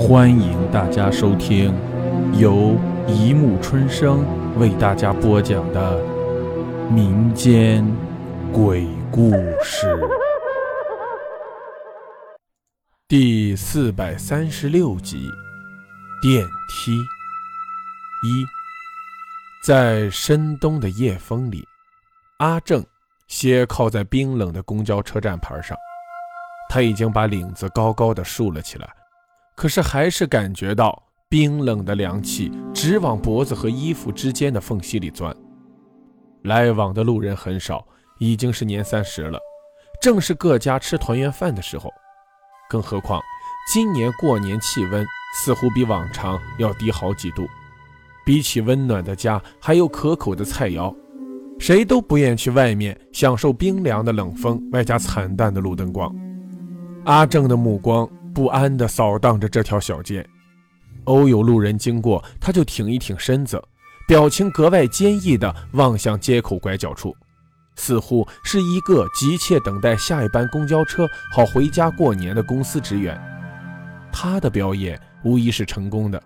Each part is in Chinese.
欢迎大家收听由一木春生为大家播讲的民间鬼故事第四百三十六集：电梯一。在深冬的夜风里，阿正斜靠在冰冷的公交车站牌上，他已经把领子高高的竖了起来。可是还是感觉到冰冷的凉气直往脖子和衣服之间的缝隙里钻。来往的路人很少，已经是年三十了，正是各家吃团圆饭的时候。更何况今年过年气温似乎比往常要低好几度，比起温暖的家还有可口的菜肴，谁都不愿去外面享受冰凉的冷风，外加惨淡的路灯光。阿正的目光。不安地扫荡着这条小街，偶有路人经过，他就挺一挺身子，表情格外坚毅地望向街口拐角处，似乎是一个急切等待下一班公交车好回家过年的公司职员。他的表演无疑是成功的，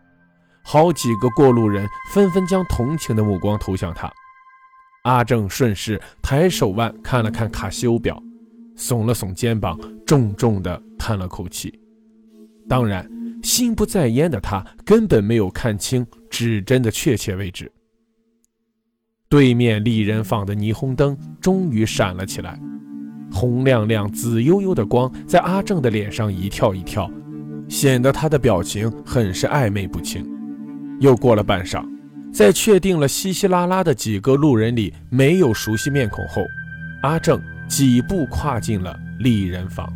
好几个过路人纷纷将同情的目光投向他。阿正顺势抬手腕看了看卡西欧表，耸了耸肩膀，重重地叹了口气。当然，心不在焉的他根本没有看清指针的确切位置。对面丽人坊的霓虹灯终于闪了起来，红亮亮、紫悠悠的光在阿正的脸上一跳一跳，显得他的表情很是暧昧不清。又过了半晌，在确定了稀稀拉拉的几个路人里没有熟悉面孔后，阿正几步跨进了丽人坊。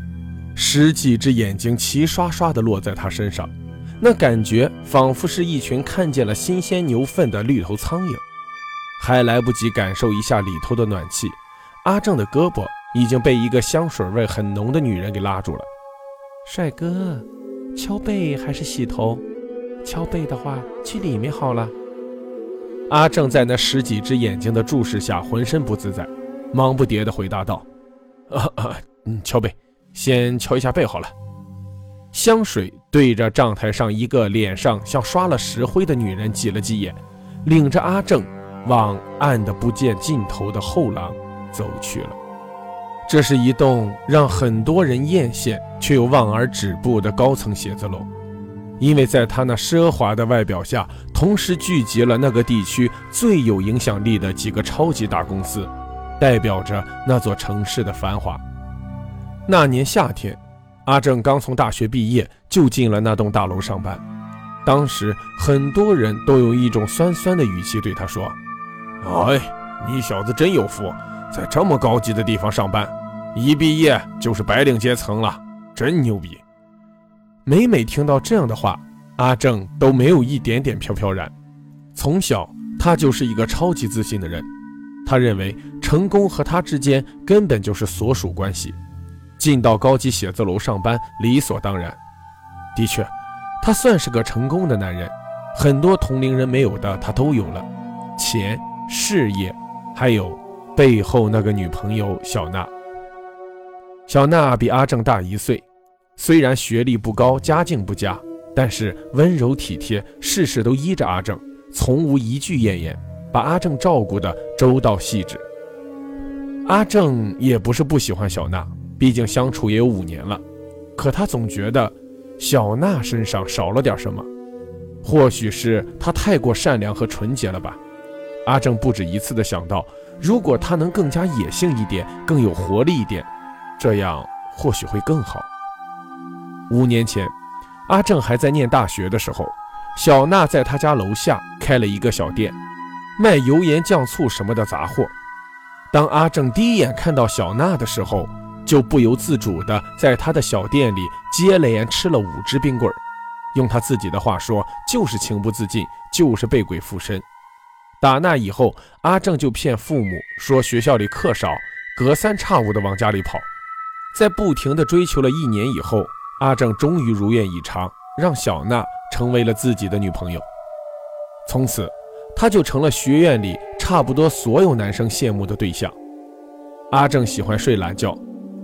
十几只眼睛齐刷刷地落在他身上，那感觉仿佛是一群看见了新鲜牛粪的绿头苍蝇。还来不及感受一下里头的暖气，阿正的胳膊已经被一个香水味很浓的女人给拉住了。帅哥，敲背还是洗头？敲背的话，去里面好了。阿正在那十几只眼睛的注视下，浑身不自在，忙不迭地回答道：“啊啊，嗯，敲背。”先敲一下背好了。香水对着账台上一个脸上像刷了石灰的女人挤了挤眼，领着阿正往暗的不见尽头的后廊走去了。这是一栋让很多人艳羡却又望而止步的高层写字楼，因为在他那奢华的外表下，同时聚集了那个地区最有影响力的几个超级大公司，代表着那座城市的繁华。那年夏天，阿正刚从大学毕业，就进了那栋大楼上班。当时很多人都用一种酸酸的语气对他说：“哎，你小子真有福，在这么高级的地方上班，一毕业就是白领阶层了，真牛逼。”每每听到这样的话，阿正都没有一点点飘飘然。从小他就是一个超级自信的人，他认为成功和他之间根本就是所属关系。进到高级写字楼上班理所当然。的确，他算是个成功的男人，很多同龄人没有的他都有了：钱、事业，还有背后那个女朋友小娜。小娜比阿正大一岁，虽然学历不高，家境不佳，但是温柔体贴，事事都依着阿正，从无一句怨言，把阿正照顾得周到细致。阿正也不是不喜欢小娜。毕竟相处也有五年了，可他总觉得小娜身上少了点什么，或许是她太过善良和纯洁了吧。阿正不止一次的想到，如果她能更加野性一点，更有活力一点，这样或许会更好。五年前，阿正还在念大学的时候，小娜在他家楼下开了一个小店，卖油盐酱醋什么的杂货。当阿正第一眼看到小娜的时候，就不由自主地在他的小店里接连吃了五只冰棍儿，用他自己的话说，就是情不自禁，就是被鬼附身。打那以后，阿正就骗父母说学校里课少，隔三差五的往家里跑。在不停地追求了一年以后，阿正终于如愿以偿，让小娜成为了自己的女朋友。从此，他就成了学院里差不多所有男生羡慕的对象。阿正喜欢睡懒觉。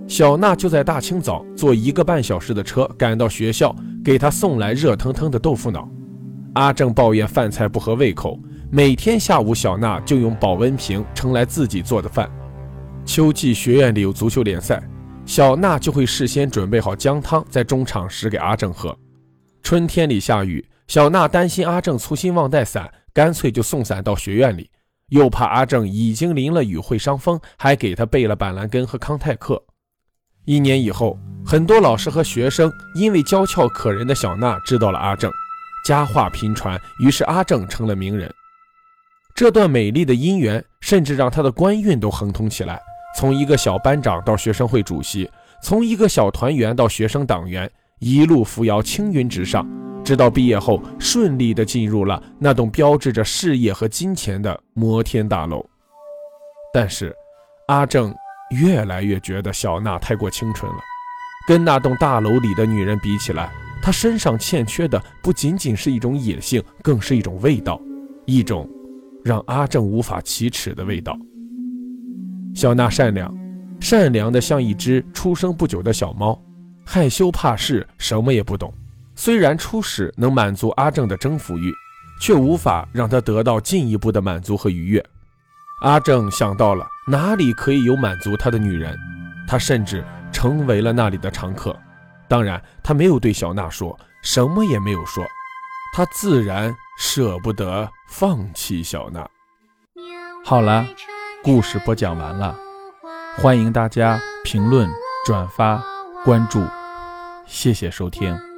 小娜就在大清早坐一个半小时的车赶到学校，给他送来热腾腾的豆腐脑。阿正抱怨饭菜不合胃口，每天下午小娜就用保温瓶盛来自己做的饭。秋季学院里有足球联赛，小娜就会事先准备好姜汤，在中场时给阿正喝。春天里下雨，小娜担心阿正粗心忘带伞，干脆就送伞到学院里，又怕阿正已经淋了雨会伤风，还给他备了板蓝根和康泰克。一年以后，很多老师和学生因为娇俏可人的小娜知道了阿正，佳话频传，于是阿正成了名人。这段美丽的姻缘，甚至让他的官运都亨通起来，从一个小班长到学生会主席，从一个小团员到学生党员，一路扶摇青云直上，直到毕业后顺利地进入了那栋标志着事业和金钱的摩天大楼。但是，阿正。越来越觉得小娜太过清纯了，跟那栋大楼里的女人比起来，她身上欠缺的不仅仅是一种野性，更是一种味道，一种让阿正无法启齿的味道。小娜善良，善良的像一只出生不久的小猫，害羞怕事，什么也不懂。虽然初始能满足阿正的征服欲，却无法让他得到进一步的满足和愉悦。阿正想到了哪里可以有满足他的女人，他甚至成为了那里的常客。当然，他没有对小娜说，什么也没有说，他自然舍不得放弃小娜。好了，故事播讲完了，欢迎大家评论、转发、关注，谢谢收听。